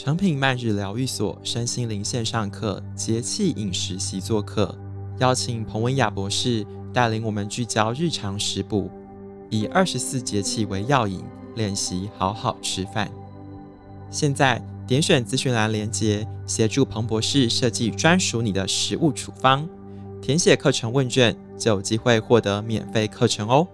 诚品慢日疗愈所身心灵线上课节气饮食习作课，邀请彭文雅博士带领我们聚焦日常食补，以二十四节气为药引，练习好好吃饭。现在点选资讯栏连接，协助彭博士设计专属你的食物处方，填写课程问卷就有机会获得免费课程哦。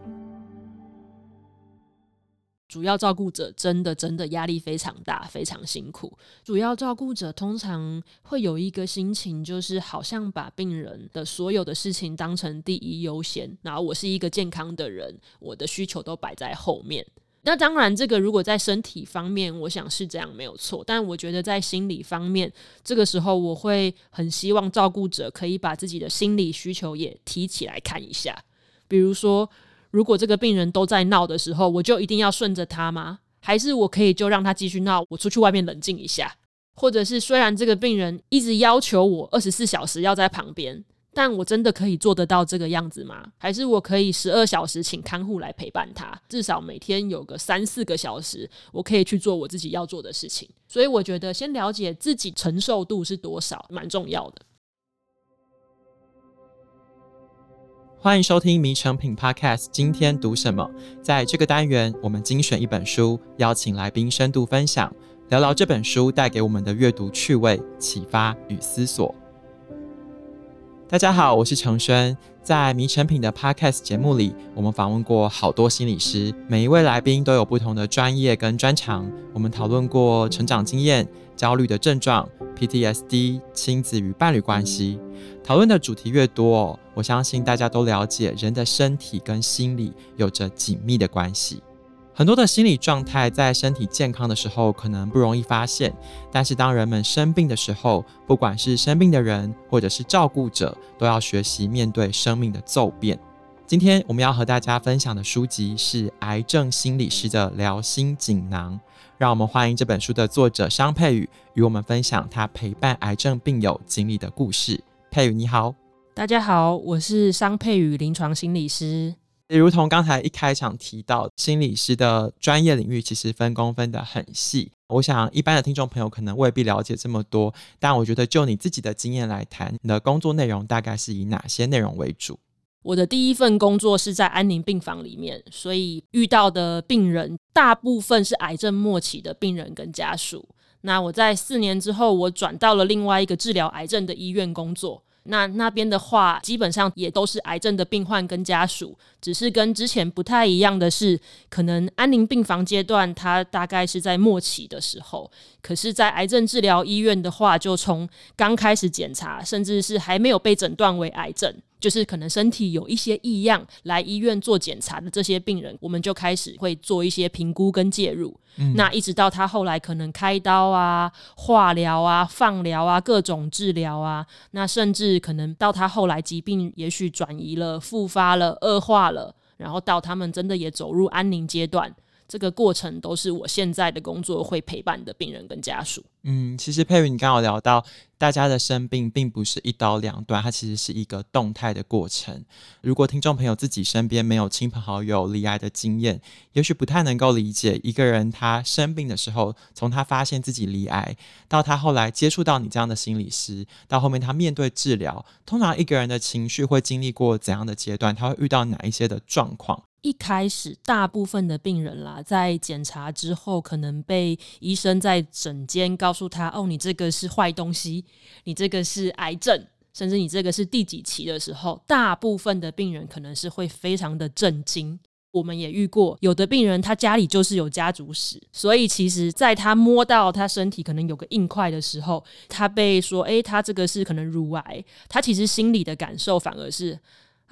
主要照顾者真的真的压力非常大，非常辛苦。主要照顾者通常会有一个心情，就是好像把病人的所有的事情当成第一优先，然后我是一个健康的人，我的需求都摆在后面。那当然，这个如果在身体方面，我想是这样没有错。但我觉得在心理方面，这个时候我会很希望照顾者可以把自己的心理需求也提起来看一下，比如说。如果这个病人都在闹的时候，我就一定要顺着他吗？还是我可以就让他继续闹，我出去外面冷静一下？或者是虽然这个病人一直要求我二十四小时要在旁边，但我真的可以做得到这个样子吗？还是我可以十二小时请看护来陪伴他，至少每天有个三四个小时，我可以去做我自己要做的事情。所以我觉得先了解自己承受度是多少，蛮重要的。欢迎收听《迷诚品 Podcast》，今天读什么？在这个单元，我们精选一本书，邀请来宾深度分享，聊聊这本书带给我们的阅读趣味、启发与思索。大家好，我是承轩。在《迷诚品》的 Podcast 节目里，我们访问过好多心理师，每一位来宾都有不同的专业跟专长。我们讨论过成长经验、焦虑的症状、PTSD、亲子与伴侣关系。讨论的主题越多，我相信大家都了解人的身体跟心理有着紧密的关系。很多的心理状态在身体健康的时候可能不容易发现，但是当人们生病的时候，不管是生病的人或者是照顾者，都要学习面对生命的骤变。今天我们要和大家分享的书籍是《癌症心理师的疗心锦囊》，让我们欢迎这本书的作者商佩宇与我们分享他陪伴癌症病友经历的故事。佩宇你好，大家好，我是商佩宇，临床心理师。也如同刚才一开场提到，心理师的专业领域其实分工分得很细。我想一般的听众朋友可能未必了解这么多，但我觉得就你自己的经验来谈，你的工作内容大概是以哪些内容为主？我的第一份工作是在安宁病房里面，所以遇到的病人大部分是癌症末期的病人跟家属。那我在四年之后，我转到了另外一个治疗癌症的医院工作。那那边的话，基本上也都是癌症的病患跟家属，只是跟之前不太一样的是，可能安宁病房阶段，它大概是在末期的时候，可是，在癌症治疗医院的话，就从刚开始检查，甚至是还没有被诊断为癌症。就是可能身体有一些异样，来医院做检查的这些病人，我们就开始会做一些评估跟介入。嗯。那一直到他后来可能开刀啊、化疗啊、放疗啊、各种治疗啊，那甚至可能到他后来疾病也许转移了、复发了、恶化了，然后到他们真的也走入安宁阶段。这个过程都是我现在的工作会陪伴的病人跟家属。嗯，其实佩云，你刚刚聊到，大家的生病并不是一刀两断，它其实是一个动态的过程。如果听众朋友自己身边没有亲朋好友罹癌的经验，也许不太能够理解一个人他生病的时候，从他发现自己罹癌，到他后来接触到你这样的心理师，到后面他面对治疗，通常一个人的情绪会经历过怎样的阶段？他会遇到哪一些的状况？一开始，大部分的病人啦，在检查之后，可能被医生在诊间告诉他：“哦，你这个是坏东西，你这个是癌症，甚至你这个是第几期的时候，大部分的病人可能是会非常的震惊。我们也遇过，有的病人他家里就是有家族史，所以其实在他摸到他身体可能有个硬块的时候，他被说：‘诶，他这个是可能乳癌’，他其实心里的感受反而是。”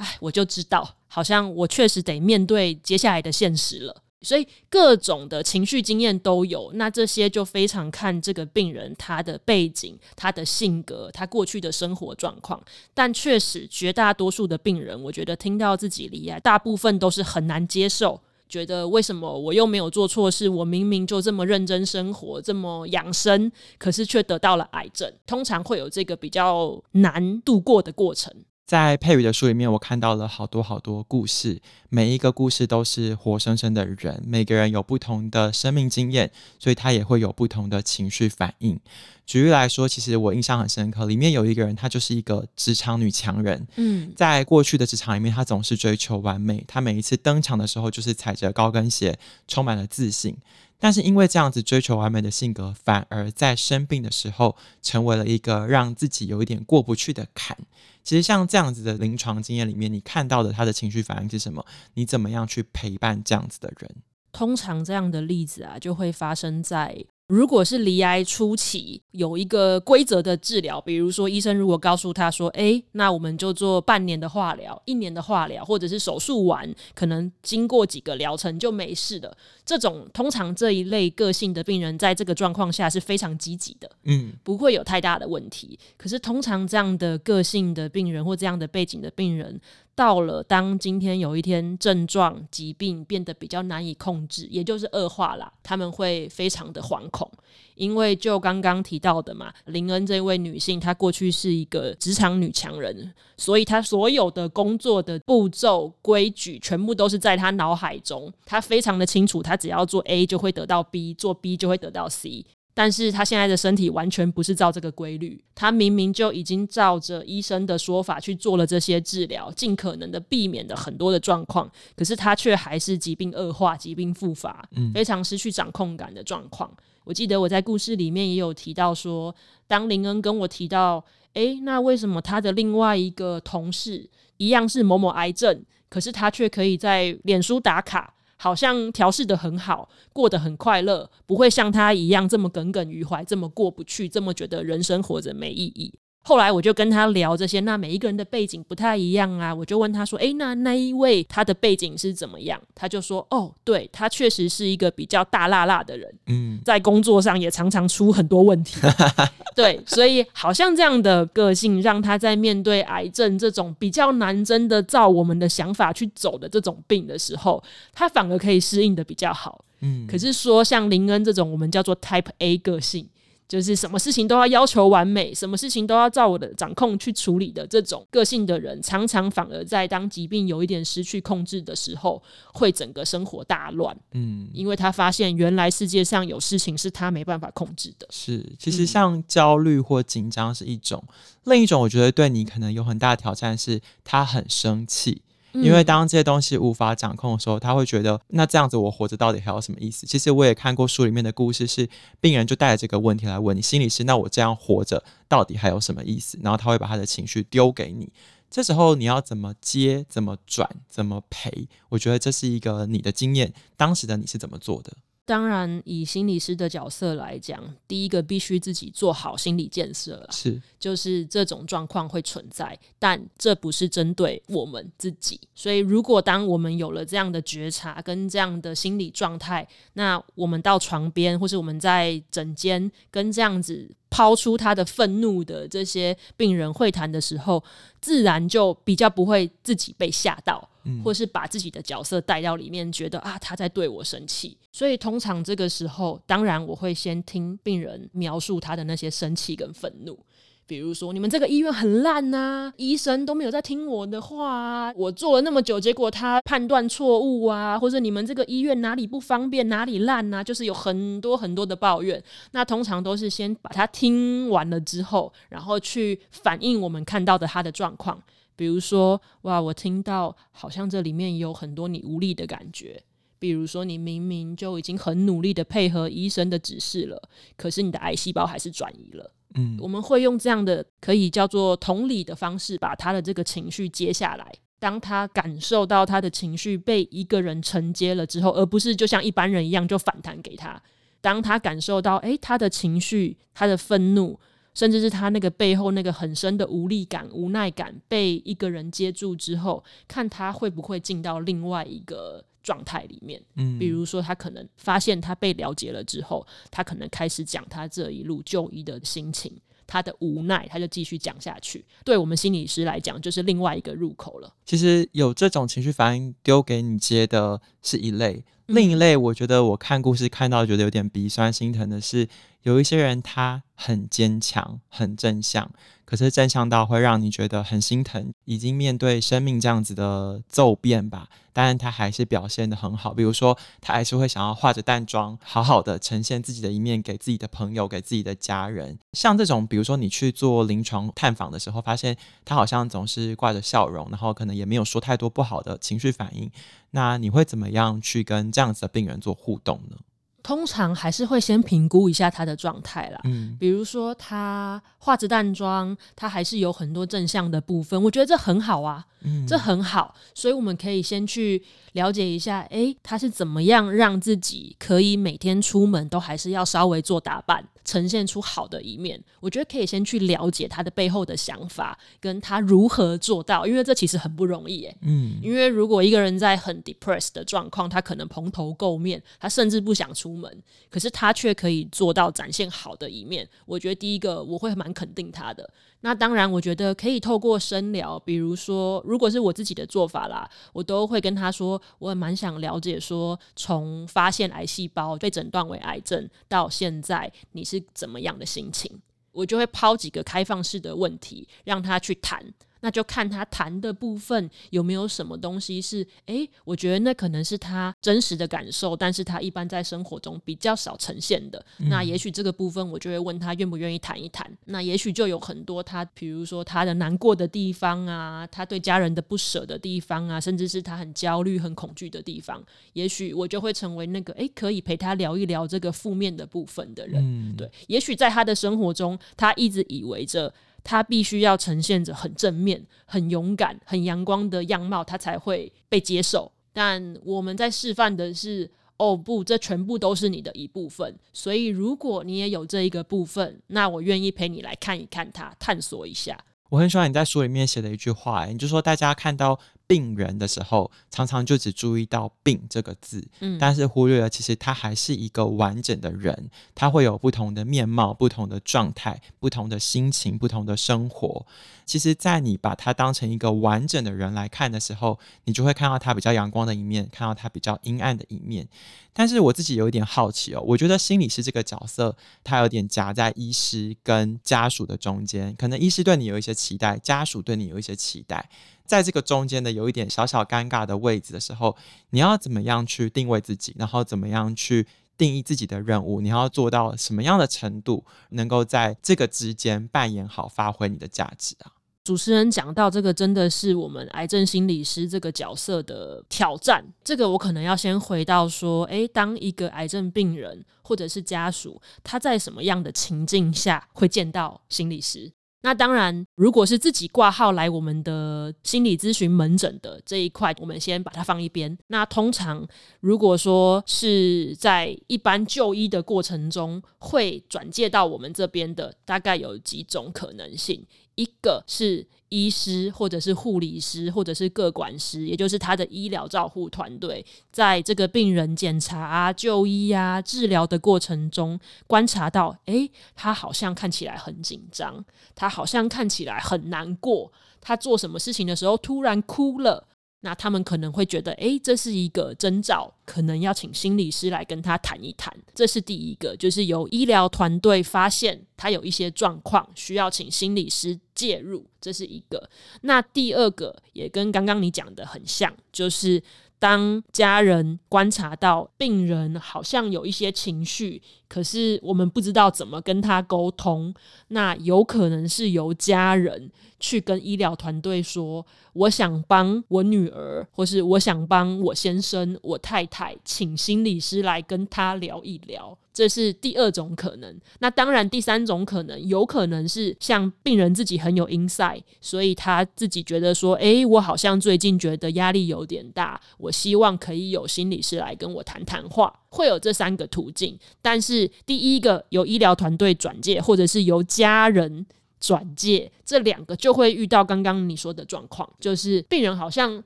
哎，我就知道，好像我确实得面对接下来的现实了。所以各种的情绪经验都有，那这些就非常看这个病人他的背景、他的性格、他过去的生活状况。但确实，绝大多数的病人，我觉得听到自己离癌，大部分都是很难接受，觉得为什么我又没有做错事，我明明就这么认真生活、这么养生，可是却得到了癌症。通常会有这个比较难度过的过程。在佩瑜的书里面，我看到了好多好多故事，每一个故事都是活生生的人，每个人有不同的生命经验，所以他也会有不同的情绪反应。举例来说，其实我印象很深刻，里面有一个人，她就是一个职场女强人。嗯，在过去的职场里面，她总是追求完美，她每一次登场的时候，就是踩着高跟鞋，充满了自信。但是因为这样子追求完美的性格，反而在生病的时候成为了一个让自己有一点过不去的坎。其实像这样子的临床经验里面，你看到的他的情绪反应是什么？你怎么样去陪伴这样子的人？通常这样的例子啊，就会发生在。如果是离癌初期，有一个规则的治疗，比如说医生如果告诉他说：“诶，那我们就做半年的化疗，一年的化疗，或者是手术完，可能经过几个疗程就没事的。”这种通常这一类个性的病人，在这个状况下是非常积极的，嗯，不会有太大的问题。可是通常这样的个性的病人或这样的背景的病人，到了当今天有一天症状疾病变得比较难以控制，也就是恶化了，他们会非常的惶恐，因为就刚刚提到的嘛，林恩这位女性，她过去是一个职场女强人，所以她所有的工作的步骤规矩全部都是在她脑海中，她非常的清楚，她只要做 A 就会得到 B，做 B 就会得到 C。但是他现在的身体完全不是照这个规律，他明明就已经照着医生的说法去做了这些治疗，尽可能的避免了很多的状况，可是他却还是疾病恶化、疾病复发，非常失去掌控感的状况。我记得我在故事里面也有提到说，当林恩跟我提到，诶，那为什么他的另外一个同事一样是某某癌症，可是他却可以在脸书打卡？好像调试的很好，过得很快乐，不会像他一样这么耿耿于怀，这么过不去，这么觉得人生活着没意义。后来我就跟他聊这些，那每一个人的背景不太一样啊，我就问他说：“诶，那那一位他的背景是怎么样？”他就说：“哦，对，他确实是一个比较大辣辣的人，嗯，在工作上也常常出很多问题。对，所以好像这样的个性，让他在面对癌症这种比较难真的照我们的想法去走的这种病的时候，他反而可以适应的比较好。嗯，可是说像林恩这种我们叫做 Type A 个性。”就是什么事情都要要求完美，什么事情都要照我的掌控去处理的这种个性的人，常常反而在当疾病有一点失去控制的时候，会整个生活大乱。嗯，因为他发现原来世界上有事情是他没办法控制的。是，其实像焦虑或紧张是一种，嗯，另一种我觉得对你可能有很大的挑战是，他很生气。因为当这些东西无法掌控的时候，他会觉得那这样子我活着到底还有什么意思？其实我也看过书里面的故事，是病人就带着这个问题来问你，心理师，那我这样活着到底还有什么意思？然后他会把他的情绪丢给你，这时候你要怎么接、怎么转、怎么陪？我觉得这是一个你的经验，当时的你是怎么做的？当然，以心理师的角色来讲，第一个必须自己做好心理建设了。是，就是这种状况会存在，但这不是针对我们自己。所以，如果当我们有了这样的觉察跟这样的心理状态，那我们到床边，或是我们在枕间跟这样子抛出他的愤怒的这些病人会谈的时候，自然就比较不会自己被吓到。或是把自己的角色带到里面，觉得啊，他在对我生气，所以通常这个时候，当然我会先听病人描述他的那些生气跟愤怒。比如说，你们这个医院很烂呐，医生都没有在听我的话啊，我做了那么久，结果他判断错误啊，或者你们这个医院哪里不方便，哪里烂啊，就是有很多很多的抱怨。那通常都是先把他听完了之后，然后去反映我们看到的他的状况。比如说，哇，我听到好像这里面有很多你无力的感觉。比如说，你明明就已经很努力的配合医生的指示了，可是你的癌细胞还是转移了。嗯，我们会用这样的可以叫做同理的方式，把他的这个情绪接下来。当他感受到他的情绪被一个人承接了之后，而不是就像一般人一样就反弹给他。当他感受到，诶，他的情绪，他的愤怒。甚至是他那个背后那个很深的无力感、无奈感，被一个人接住之后，看他会不会进到另外一个状态里面。嗯，比如说他可能发现他被了解了之后，他可能开始讲他这一路就医的心情，他的无奈，他就继续讲下去。对我们心理师来讲，就是另外一个入口了。其实有这种情绪反应丢给你接的是一类，另一类我觉得我看故事看到觉得有点鼻酸心疼的是，有一些人他很坚强，很正向。可是正向到会让你觉得很心疼，已经面对生命这样子的骤变吧，当然他还是表现得很好。比如说，他还是会想要化着淡妆，好好的呈现自己的一面给自己的朋友，给自己的家人。像这种，比如说你去做临床探访的时候，发现他好像总是挂着笑容，然后可能也没有说太多不好的情绪反应，那你会怎么样去跟这样子的病人做互动呢？通常还是会先评估一下他的状态啦，嗯，比如说他化着淡妆，他还是有很多正向的部分，我觉得这很好啊，嗯，这很好，所以我们可以先去了解一下，诶，他是怎么样让自己可以每天出门都还是要稍微做打扮。呈现出好的一面，我觉得可以先去了解他的背后的想法，跟他如何做到，因为这其实很不容易诶。嗯，因为如果一个人在很 depressed 的状况，他可能蓬头垢面，他甚至不想出出门，可是他却可以做到展现好的一面。我觉得第一个我会蛮肯定他的。那当然，我觉得可以透过深聊，比如说，如果是我自己的做法啦，我都会跟他说，我也蛮想了解说，从发现癌细胞被诊断为癌症到现在，你是怎么样的心情？我就会抛几个开放式的问题，让他去谈。那就看他谈的部分有没有什么东西是，诶，我觉得那可能是他真实的感受，但是他一般在生活中比较少呈现的。嗯、那也许这个部分我就会问他愿不愿意谈一谈。那也许就有很多他，比如说他的难过的地方啊，他对家人的不舍的地方啊，甚至是他很焦虑、很恐惧的地方。也许我就会成为那个诶，可以陪他聊一聊这个负面的部分的人。嗯、对，也许在他的生活中，他一直以为着。他必须要呈现着很正面、很勇敢、很阳光的样貌，他才会被接受。但我们在示范的是，哦不，这全部都是你的一部分。所以，如果你也有这一个部分，那我愿意陪你来看一看它，探索一下。我很喜欢你在书里面写的一句话，你就说大家看到病人的时候，常常就只注意到“病”这个字，嗯，但是忽略了其实他还是一个完整的人，他会有不同的面貌、不同的状态、不同的心情、不同的生活。其实，在你把他当成一个完整的人来看的时候，你就会看到他比较阳光的一面，看到他比较阴暗的一面。但是我自己有一点好奇哦，我觉得心理师这个角色，他有点夹在医师跟家属的中间，可能医师对你有一些期待，家属对你有一些期待。在这个中间的有一点小小尴尬的位置的时候，你要怎么样去定位自己，然后怎么样去定义自己的任务？你要做到什么样的程度，能够在这个之间扮演好、发挥你的价值啊？主持人讲到这个，真的是我们癌症心理师这个角色的挑战。这个我可能要先回到说，诶，当一个癌症病人或者是家属，他在什么样的情境下会见到心理师？那当然，如果是自己挂号来我们的心理咨询门诊的这一块，我们先把它放一边。那通常，如果说是在一般就医的过程中，会转介到我们这边的，大概有几种可能性。一个是医师，或者是护理师，或者是各管师，也就是他的医疗照护团队，在这个病人检查啊、就医啊、治疗的过程中，观察到，诶，他好像看起来很紧张，他好像看起来很难过，他做什么事情的时候突然哭了。那他们可能会觉得，诶，这是一个征兆，可能要请心理师来跟他谈一谈。这是第一个，就是由医疗团队发现他有一些状况，需要请心理师介入，这是一个。那第二个也跟刚刚你讲的很像，就是当家人观察到病人好像有一些情绪，可是我们不知道怎么跟他沟通，那有可能是由家人去跟医疗团队说。我想帮我女儿，或是我想帮我先生、我太太，请心理师来跟他聊一聊，这是第二种可能。那当然，第三种可能有可能是像病人自己很有 insight，所以他自己觉得说：“诶，我好像最近觉得压力有点大，我希望可以有心理师来跟我谈谈话。”会有这三个途径，但是第一个由医疗团队转介，或者是由家人。转介这两个就会遇到刚刚你说的状况，就是病人好像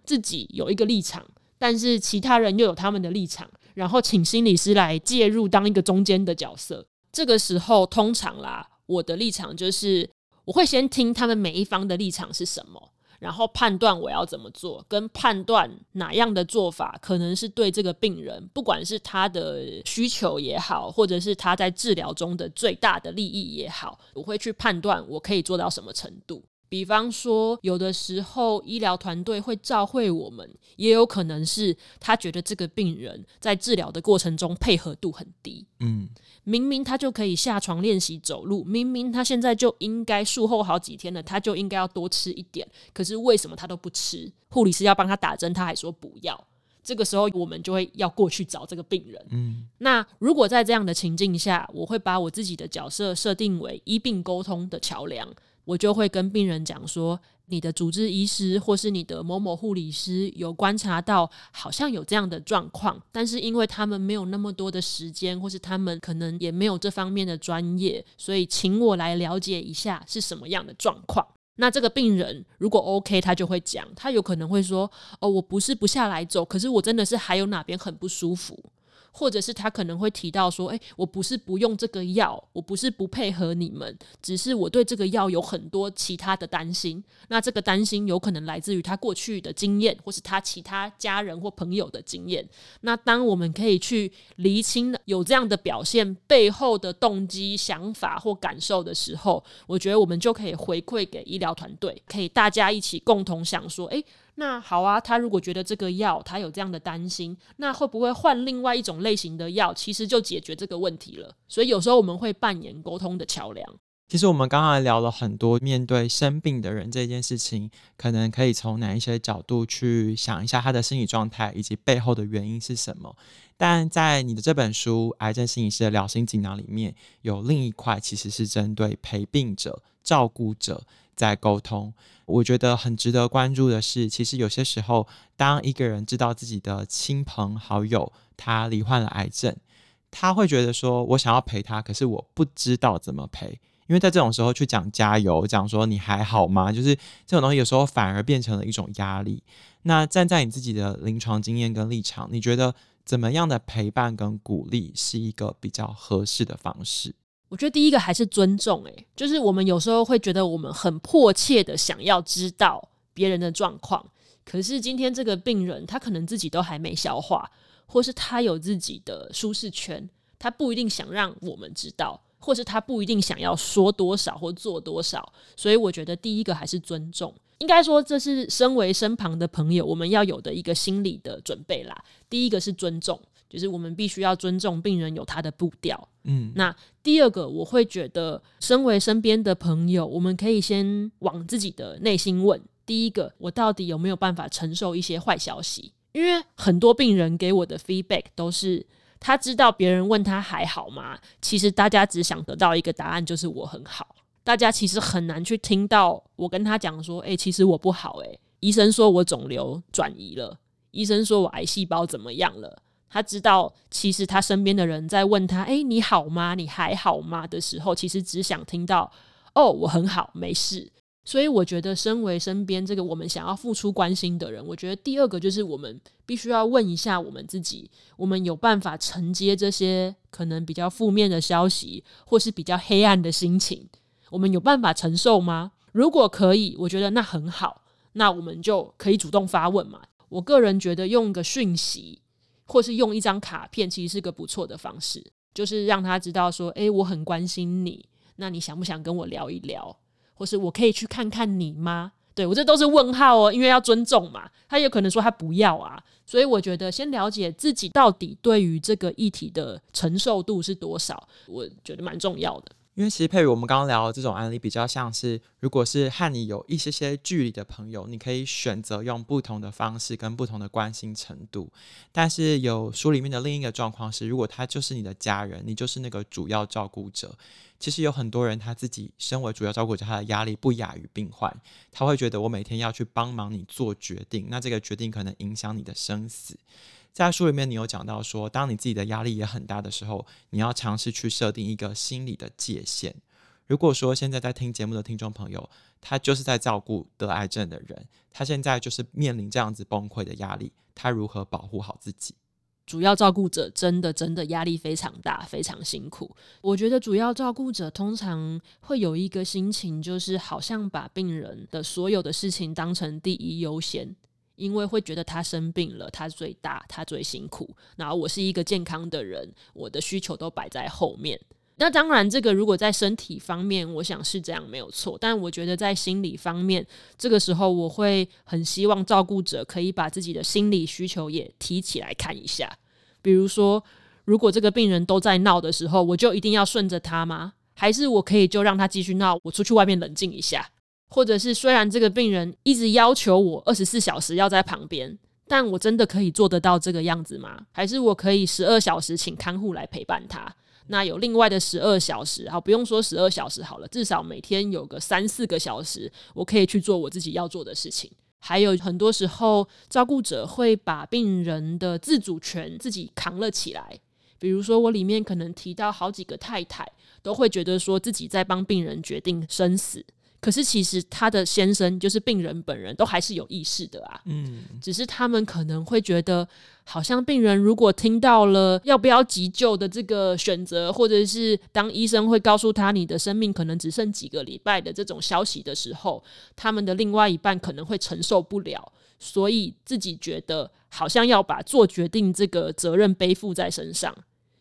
自己有一个立场，但是其他人又有他们的立场，然后请心理师来介入当一个中间的角色。这个时候通常啦，我的立场就是我会先听他们每一方的立场是什么，然后判断我要怎么做，跟判断哪样的做法可能是对这个病人，不管是他的需求也好，或者是他在治疗中的最大的利益也好，我会去判断我可以做到什么程度。比方说，有的时候医疗团队会照会我们，也有可能是他觉得这个病人在治疗的过程中配合度很低。嗯，明明他就可以下床练习走路，明明他现在就应该术后好几天了，他就应该要多吃一点，可是为什么他都不吃？护理师要帮他打针，他还说不要。这个时候，我们就会要过去找这个病人。嗯，那如果在这样的情境下，我会把我自己的角色设定为医病沟通的桥梁。我就会跟病人讲说，你的主治医师或是你的某某护理师有观察到，好像有这样的状况，但是因为他们没有那么多的时间，或是他们可能也没有这方面的专业，所以请我来了解一下是什么样的状况。那这个病人如果 OK，他就会讲，他有可能会说，哦，我不是不下来走，可是我真的是还有哪边很不舒服。或者是他可能会提到说：“诶，我不是不用这个药，我不是不配合你们，只是我对这个药有很多其他的担心。那这个担心有可能来自于他过去的经验，或是他其他家人或朋友的经验。那当我们可以去厘清有这样的表现背后的动机、想法或感受的时候，我觉得我们就可以回馈给医疗团队，可以大家一起共同想说：诶。”那好啊，他如果觉得这个药他有这样的担心，那会不会换另外一种类型的药，其实就解决这个问题了？所以有时候我们会扮演沟通的桥梁。其实我们刚刚聊了很多，面对生病的人这件事情，可能可以从哪一些角度去想一下他的心理状态以及背后的原因是什么。但在你的这本书《癌症心理师的疗心锦囊》里面，有另一块其实是针对陪病者、照顾者在沟通。我觉得很值得关注的是，其实有些时候，当一个人知道自己的亲朋好友他罹患了癌症，他会觉得说，我想要陪他，可是我不知道怎么陪，因为在这种时候去讲加油，讲说你还好吗？就是这种东西有时候反而变成了一种压力。那站在你自己的临床经验跟立场，你觉得怎么样的陪伴跟鼓励是一个比较合适的方式？我觉得第一个还是尊重，诶，就是我们有时候会觉得我们很迫切的想要知道别人的状况，可是今天这个病人他可能自己都还没消化，或是他有自己的舒适圈，他不一定想让我们知道，或是他不一定想要说多少或做多少，所以我觉得第一个还是尊重，应该说这是身为身旁的朋友我们要有的一个心理的准备啦。第一个是尊重。就是我们必须要尊重病人有他的步调，嗯。那第二个，我会觉得，身为身边的朋友，我们可以先往自己的内心问：第一个，我到底有没有办法承受一些坏消息？因为很多病人给我的 feedback 都是，他知道别人问他还好吗？其实大家只想得到一个答案，就是我很好。大家其实很难去听到我跟他讲说：欸，其实我不好欸。医生说我肿瘤转移了，医生说我癌细胞怎么样了？他知道，其实他身边的人在问他：“诶，你好吗？你还好吗？”的时候，其实只想听到：“哦，我很好，没事。”所以，我觉得，身为身边这个我们想要付出关心的人，我觉得第二个就是我们必须要问一下我们自己：我们有办法承接这些可能比较负面的消息，或是比较黑暗的心情，我们有办法承受吗？如果可以，我觉得那很好，那我们就可以主动发问嘛。我个人觉得，用个讯息。或是用一张卡片，其实是个不错的方式，就是让他知道说，诶，我很关心你，那你想不想跟我聊一聊？或是我可以去看看你吗？对，我这都是问号哦，因为要尊重嘛。他有可能说他不要啊，所以我觉得先了解自己到底对于这个议题的承受度是多少，我觉得蛮重要的。因为其实佩宇，我们刚刚聊的这种案例比较像是，如果是和你有一些些距离的朋友，你可以选择用不同的方式跟不同的关心程度。但是有书里面的另一个状况是，如果他就是你的家人，你就是那个主要照顾者，其实有很多人他自己身为主要照顾者，他的压力不亚于病患，他会觉得我每天要去帮忙你做决定，那这个决定可能影响你的生死。在书里面，你有讲到说，当你自己的压力也很大的时候，你要尝试去设定一个心理的界限。如果说现在在听节目的听众朋友，他就是在照顾得癌症的人，他现在就是面临这样子崩溃的压力，他如何保护好自己？主要照顾者真的真的压力非常大，非常辛苦。我觉得主要照顾者通常会有一个心情，就是好像把病人的所有的事情当成第一优先，因为会觉得他生病了，他最大，他最辛苦。然后我是一个健康的人，我的需求都摆在后面。那当然，这个如果在身体方面，我想是这样没有错。但我觉得在心理方面，这个时候我会很希望照顾者可以把自己的心理需求也提起来看一下。比如说，如果这个病人都在闹的时候，我就一定要顺着他吗？还是我可以就让他继续闹，我出去外面冷静一下？或者是虽然这个病人一直要求我二十四小时要在旁边，但我真的可以做得到这个样子吗？还是我可以十二小时请看护来陪伴他？那有另外的十二小时，好，不用说十二小时好了，至少每天有个三四个小时，我可以去做我自己要做的事情。还有很多时候，照顾者会把病人的自主权自己扛了起来。比如说，我里面可能提到好几个太太都会觉得说自己在帮病人决定生死。可是其实他的先生就是病人本人，都还是有意识的啊。嗯，只是他们可能会觉得，好像病人如果听到了要不要急救的这个选择，或者是当医生会告诉他你的生命可能只剩几个礼拜的这种消息的时候，他们的另外一半可能会承受不了，所以自己觉得好像要把做决定这个责任背负在身上。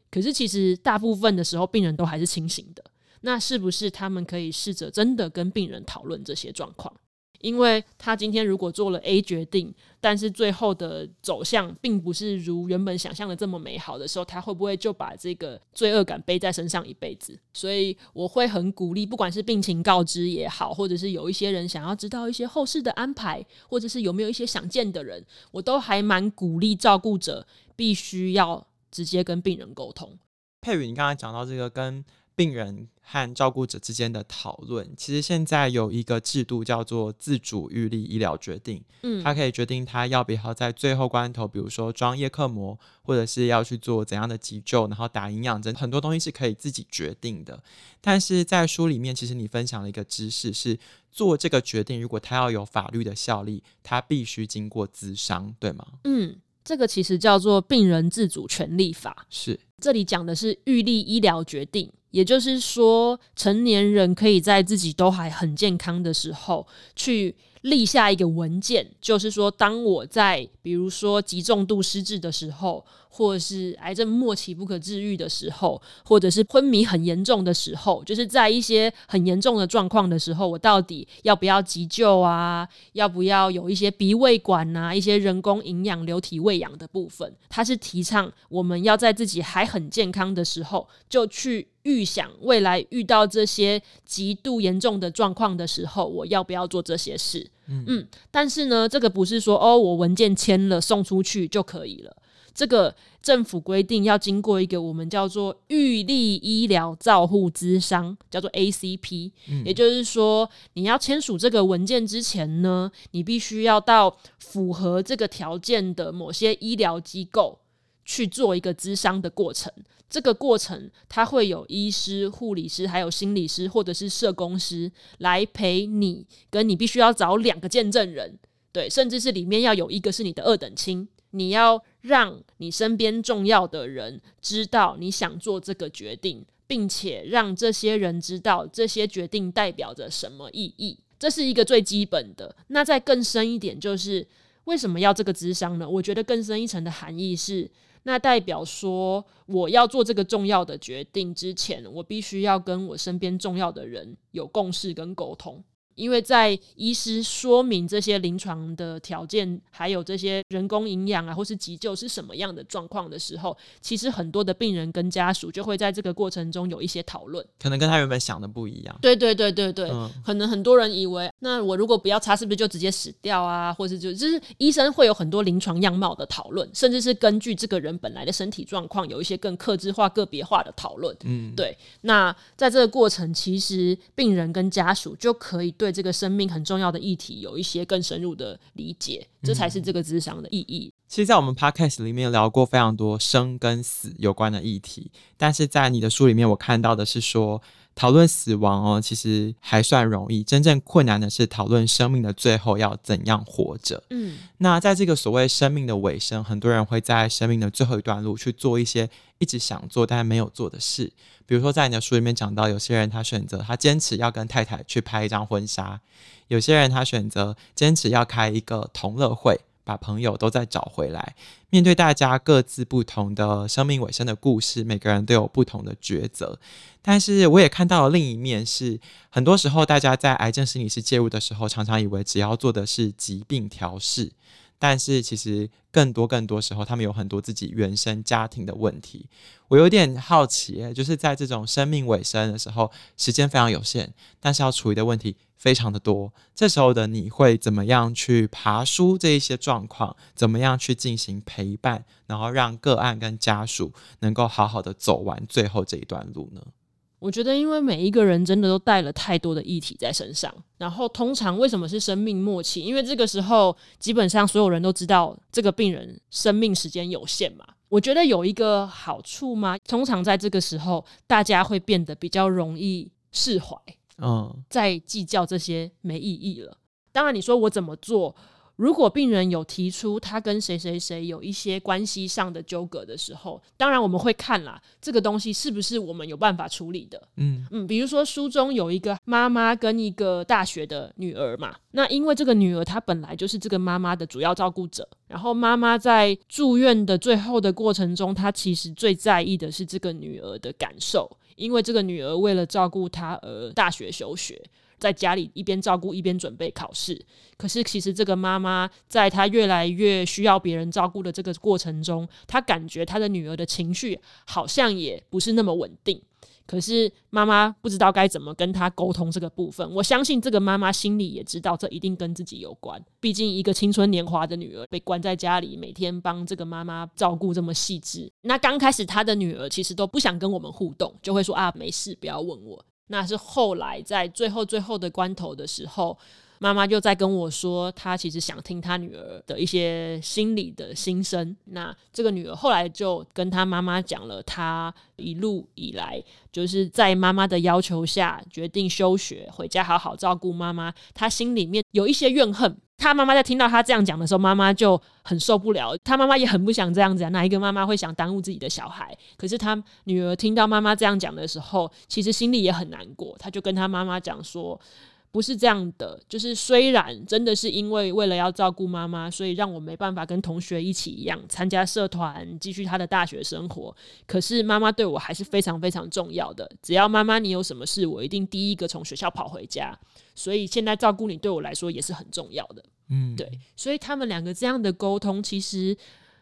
可是其实大部分的时候，病人都还是清醒的。那是不是他们可以试着真的跟病人讨论这些状况？因为他今天如果做了 A 决定，但是最后的走向并不是如原本想象的这么美好的时候，他会不会就把这个罪恶感背在身上一辈子？所以我会很鼓励，不管是病情告知也好，或者是有一些人想要知道一些后事的安排，或者是有没有一些想见的人，我都还蛮鼓励照顾者必须要直接跟病人沟通。佩宇，你刚才讲到这个跟。病人和照顾者之间的讨论，其实现在有一个制度叫做自主预立医疗决定。嗯，他可以决定他要不要在最后关头，比如说装叶克膜，或者是要去做怎样的急救，然后打营养针，很多东西是可以自己决定的。但是在书里面，其实你分享了一个知识，是做这个决定，如果他要有法律的效力，他必须经过咨商，对吗？嗯。这个其实叫做病人自主权利法，是这里讲的是预立医疗决定，也就是说，成年人可以在自己都还很健康的时候去立下一个文件，就是说，当我在比如说极重度失智的时候。或者是癌症末期不可治愈的时候，或者是昏迷很严重的时候，就是在一些很严重的状况的时候，我到底要不要急救啊？要不要有一些鼻胃管啊？一些人工营养、流体喂养的部分，它是提倡我们要在自己还很健康的时候，就去预想未来遇到这些极度严重的状况的时候，我要不要做这些事？嗯，嗯，但是呢，这个不是说哦，我文件签了送出去就可以了。这个政府规定要经过一个我们叫做预立医疗照护咨商，叫做 ACP。嗯，也就是说，你要签署这个文件之前呢，你必须要到符合这个条件的某些医疗机构去做一个咨商的过程。这个过程它会有医师、护理师，还有心理师或者是社工师来陪你，跟你必须要找两个见证人，对，甚至是里面要有一个是你的二等亲。你要让你身边重要的人知道你想做这个决定，并且让这些人知道这些决定代表着什么意义。这是一个最基本的。那再更深一点，就是为什么要这个咨商呢？我觉得更深一层的含义是，那代表说我要做这个重要的决定之前，我必须要跟我身边重要的人有共识跟沟通。因为在医师说明这些临床的条件，还有这些人工营养啊，或是急救是什么样的状况的时候，其实很多的病人跟家属就会在这个过程中有一些讨论，可能跟他原本想的不一样。对对对对对，嗯、可能很多人以为，那我如果不要插，是不是就直接死掉啊？或者就就是医生会有很多临床样貌的讨论，甚至是根据这个人本来的身体状况，有一些更克制化、个别化的讨论。嗯，对。那在这个过程，其实病人跟家属就可以对。对这个生命很重要的议题有一些更深入的理解，这才是这个智商的意义。其实，在我们 podcast 里面聊过非常多生跟死有关的议题，但是在你的书里面，我看到的是说，讨论死亡哦，其实还算容易，真正困难的是讨论生命的最后要怎样活着。嗯，那在这个所谓生命的尾声，很多人会在生命的最后一段路去做一些一直想做但没有做的事，比如说在你的书里面讲到，有些人他选择他坚持要跟太太去拍一张婚纱，有些人他选择坚持要开一个同乐会。把朋友都再找回来。面对大家各自不同的生命尾声的故事，每个人都有不同的抉择。但是我也看到了另一面是，很多时候大家在癌症心理师介入的时候，常常以为只要做的是疾病调试。但是其实更多更多时候，他们有很多自己原生家庭的问题。我有点好奇，就是在这种生命尾声的时候，时间非常有限，但是要处理的问题非常的多。这时候的你会怎么样去爬梳这一些状况？怎么样去进行陪伴，然后让个案跟家属能够好好的走完最后这一段路呢？我觉得，因为每一个人真的都带了太多的议题在身上，然后通常为什么是生命末期？因为这个时候基本上所有人都知道这个病人生命时间有限嘛。我觉得有一个好处吗？通常在这个时候，大家会变得比较容易释怀，嗯，再计较这些没意义了。当然，你说我怎么做？如果病人有提出他跟谁谁谁有一些关系上的纠葛的时候，当然我们会看啦，这个东西是不是我们有办法处理的？嗯嗯，比如说书中有一个妈妈跟一个大学的女儿嘛，那因为这个女儿她本来就是这个妈妈的主要照顾者，然后妈妈在住院的最后的过程中，她其实最在意的是这个女儿的感受，因为这个女儿为了照顾她而大学休学。在家里一边照顾一边准备考试，可是其实这个妈妈在她越来越需要别人照顾的这个过程中，她感觉她的女儿的情绪好像也不是那么稳定。可是妈妈不知道该怎么跟她沟通这个部分。我相信这个妈妈心里也知道，这一定跟自己有关。毕竟一个青春年华的女儿被关在家里，每天帮这个妈妈照顾这么细致。那刚开始她的女儿其实都不想跟我们互动，就会说啊，没事，不要问我。那是后来在最后最后的关头的时候，妈妈就在跟我说，她其实想听她女儿的一些心里的心声。那这个女儿后来就跟她妈妈讲了，她一路以来就是在妈妈的要求下决定休学，回家好好照顾妈妈。她心里面有一些怨恨。她妈妈在听到她这样讲的时候，妈妈就很受不了。她妈妈也很不想这样子啊，哪一个妈妈会想耽误自己的小孩？可是她女儿听到妈妈这样讲的时候，其实心里也很难过。她就跟她妈妈讲说。不是这样的，就是虽然真的是因为为了要照顾妈妈，所以让我没办法跟同学一起一样参加社团，继续他的大学生活。可是妈妈对我还是非常非常重要的。只要妈妈你有什么事，我一定第一个从学校跑回家。所以现在照顾你对我来说也是很重要的。嗯，对。所以他们两个这样的沟通，其实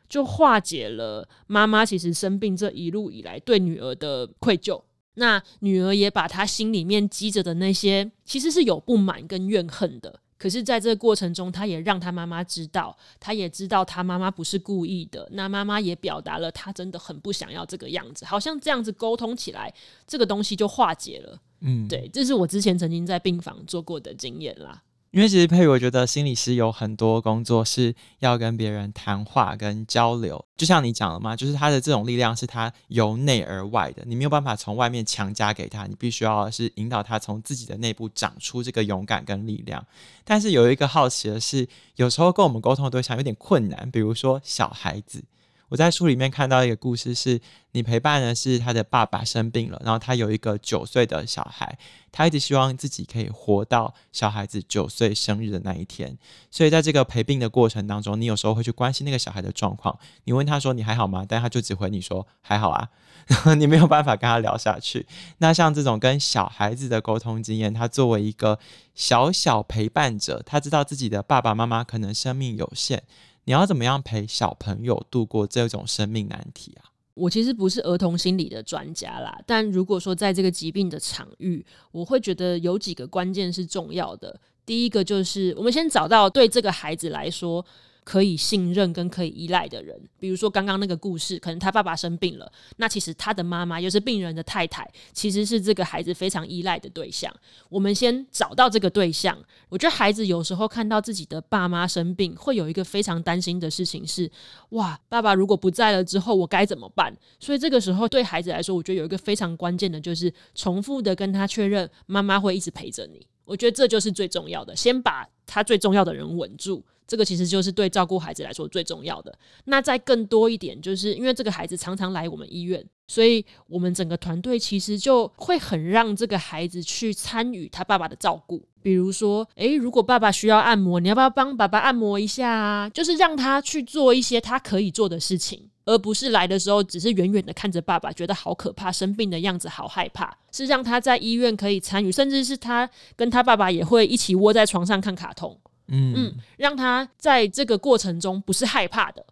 就化解了妈妈其实生病这一路以来对女儿的愧疚。那女儿也把她心里面积着的那些，其实是有不满跟怨恨的。可是，在这个过程中，她也让她妈妈知道，她也知道她妈妈不是故意的。那妈妈也表达了，她真的很不想要这个样子。好像这样子沟通起来，这个东西就化解了。嗯，对，这是我之前曾经在病房做过的经验啦。因为其实佩瑜，我觉得心理师有很多工作是要跟别人谈话跟交流，就像你讲的嘛，就是他的这种力量是他由内而外的，你没有办法从外面强加给他，你必须要是引导他从自己的内部长出这个勇敢跟力量。但是有一个好奇的是，有时候跟我们沟通的对象有点困难，比如说小孩子。我在书里面看到一个故事，是你陪伴的是他的爸爸生病了，然后他有一个九岁的小孩，他一直希望自己可以活到小孩子九岁生日的那一天，所以在这个陪病的过程当中，你有时候会去关心那个小孩的状况，你问他说你还好吗？但他就只回你说还好啊，你没有办法跟他聊下去。那像这种跟小孩子的沟通经验，他作为一个小小陪伴者，他知道自己的爸爸妈妈可能生命有限。你要怎么样陪小朋友度过这种生命难题啊？我其实不是儿童心理的专家啦，但如果说在这个疾病的场域，我会觉得有几个关键是重要的。第一个就是，我们先找到对这个孩子来说可以信任跟可以依赖的人。比如说刚刚那个故事，可能他爸爸生病了，那其实他的妈妈又是病人的太太，其实是这个孩子非常依赖的对象。我们先找到这个对象。我觉得孩子有时候看到自己的爸妈生病，会有一个非常担心的事情是：哇，爸爸如果不在了之后，我该怎么办？所以这个时候对孩子来说，我觉得有一个非常关键的，就是重复的跟他确认，妈妈会一直陪着你。我觉得这就是最重要的，先把他最重要的人稳住，这个其实就是对照顾孩子来说最重要的。那再更多一点，就是因为这个孩子常常来我们医院，所以我们整个团队其实就会很让这个孩子去参与他爸爸的照顾。比如说，诶，如果爸爸需要按摩，你要不要帮爸爸按摩一下啊？就是让他去做一些他可以做的事情。而不是来的时候只是远远的看着爸爸，觉得好可怕，生病的样子好害怕。是让他在医院可以参与，甚至是他跟他爸爸也会一起窝在床上看卡通。嗯嗯，让他在这个过程中不是害怕的。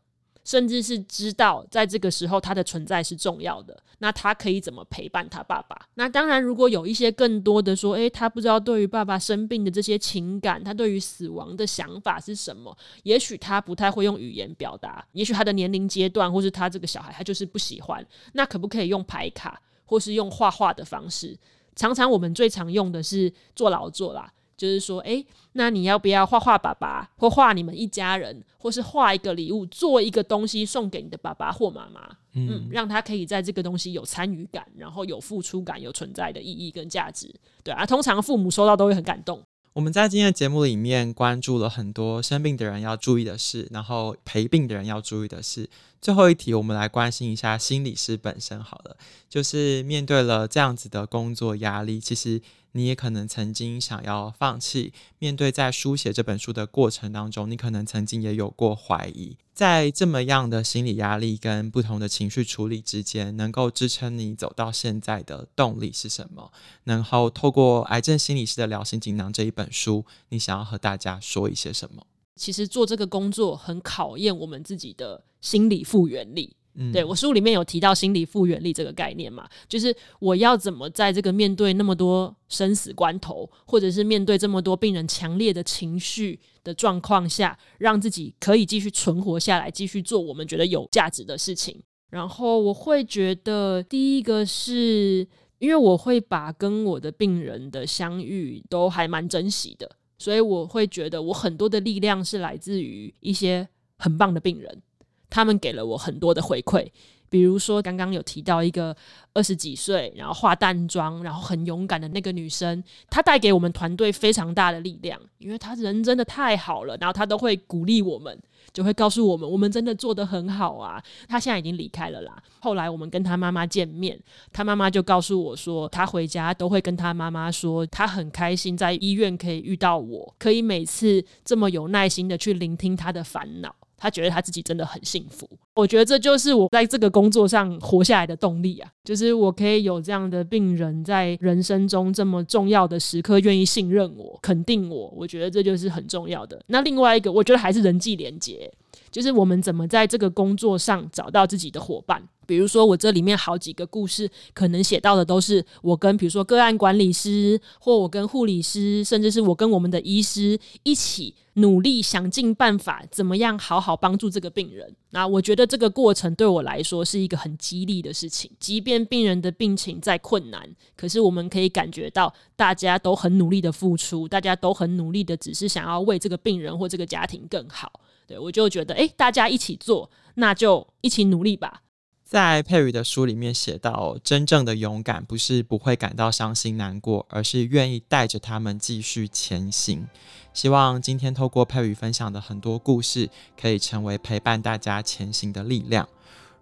甚至是知道在这个时候他的存在是重要的，那他可以怎么陪伴他爸爸？那当然，如果有一些更多的说，诶，他不知道对于爸爸生病的这些情感，他对于死亡的想法是什么？也许他不太会用语言表达，也许他的年龄阶段，或是他这个小孩他就是不喜欢。那可不可以用牌卡，或是用画画的方式？常常我们最常用的是做劳作啦。就是说，诶，那你要不要画画爸爸，或画你们一家人，或是画一个礼物，做一个东西送给你的爸爸或妈妈，嗯，嗯，让他可以在这个东西有参与感，然后有付出感，有存在的意义跟价值，对啊，通常父母收到都会很感动。我们在今天的节目里面关注了很多生病的人要注意的事，然后陪病的人要注意的事。最后一题，我们来关心一下心理师本身好了，就是面对了这样子的工作压力，其实。你也可能曾经想要放弃，面对在书写这本书的过程当中，你可能曾经也有过怀疑。在这么样的心理压力跟不同的情绪处理之间，能够支撑你走到现在的动力是什么？然后透过《癌症心理师的疗心锦囊》这一本书，你想要和大家说一些什么？其实做这个工作很考验我们自己的心理复原力。嗯对，我书里面有提到心理复原力这个概念嘛，就是我要怎么在这个面对那么多生死关头，或者是面对这么多病人强烈的情绪的状况下，让自己可以继续存活下来，继续做我们觉得有价值的事情。然后我会觉得，第一个是因为我会把跟我的病人的相遇都还蛮珍惜的，所以我会觉得我很多的力量是来自于一些很棒的病人。他们给了我很多的回馈，比如说刚刚有提到一个二十几岁，然后化淡妆，然后很勇敢的那个女生，她带给我们团队非常大的力量，因为她人真的太好了，然后她都会鼓励我们，就会告诉我们，我们真的做得很好啊。她现在已经离开了啦。后来我们跟她妈妈见面，她妈妈就告诉我说，她回家都会跟她妈妈说，她很开心在医院可以遇到我，可以每次这么有耐心的去聆听她的烦恼。他觉得他自己真的很幸福，我觉得这就是我在这个工作上活下来的动力啊！就是我可以有这样的病人在人生中这么重要的时刻愿意信任我、肯定我，我觉得这就是很重要的。那另外一个，我觉得还是人际连接，就是我们怎么在这个工作上找到自己的伙伴。比如说，我这里面好几个故事，可能写到的都是我跟比如说个案管理师，或我跟护理师，甚至是我跟我们的医师一起努力，想尽办法，怎么样好好帮助这个病人。那我觉得这个过程对我来说是一个很激励的事情。即便病人的病情再困难，可是我们可以感觉到大家都很努力的付出，大家都很努力的，只是想要为这个病人或这个家庭更好。我就觉得，诶，大家一起做，那就一起努力吧。在佩瑜的书里面写到，真正的勇敢不是不会感到伤心难过，而是愿意带着他们继续前行。希望今天透过佩瑜分享的很多故事，可以成为陪伴大家前行的力量。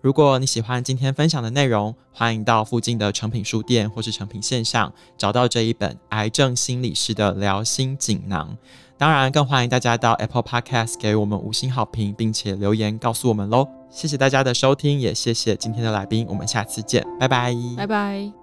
如果你喜欢今天分享的内容，欢迎到附近的诚品书店或是诚品线上找到这一本《癌症心理师的疗心锦囊》。当然，更欢迎大家到 Apple Podcast 给我们五星好评，并且留言告诉我们喽。谢谢大家的收听，也谢谢今天的来宾，我们下次见，拜拜，拜拜。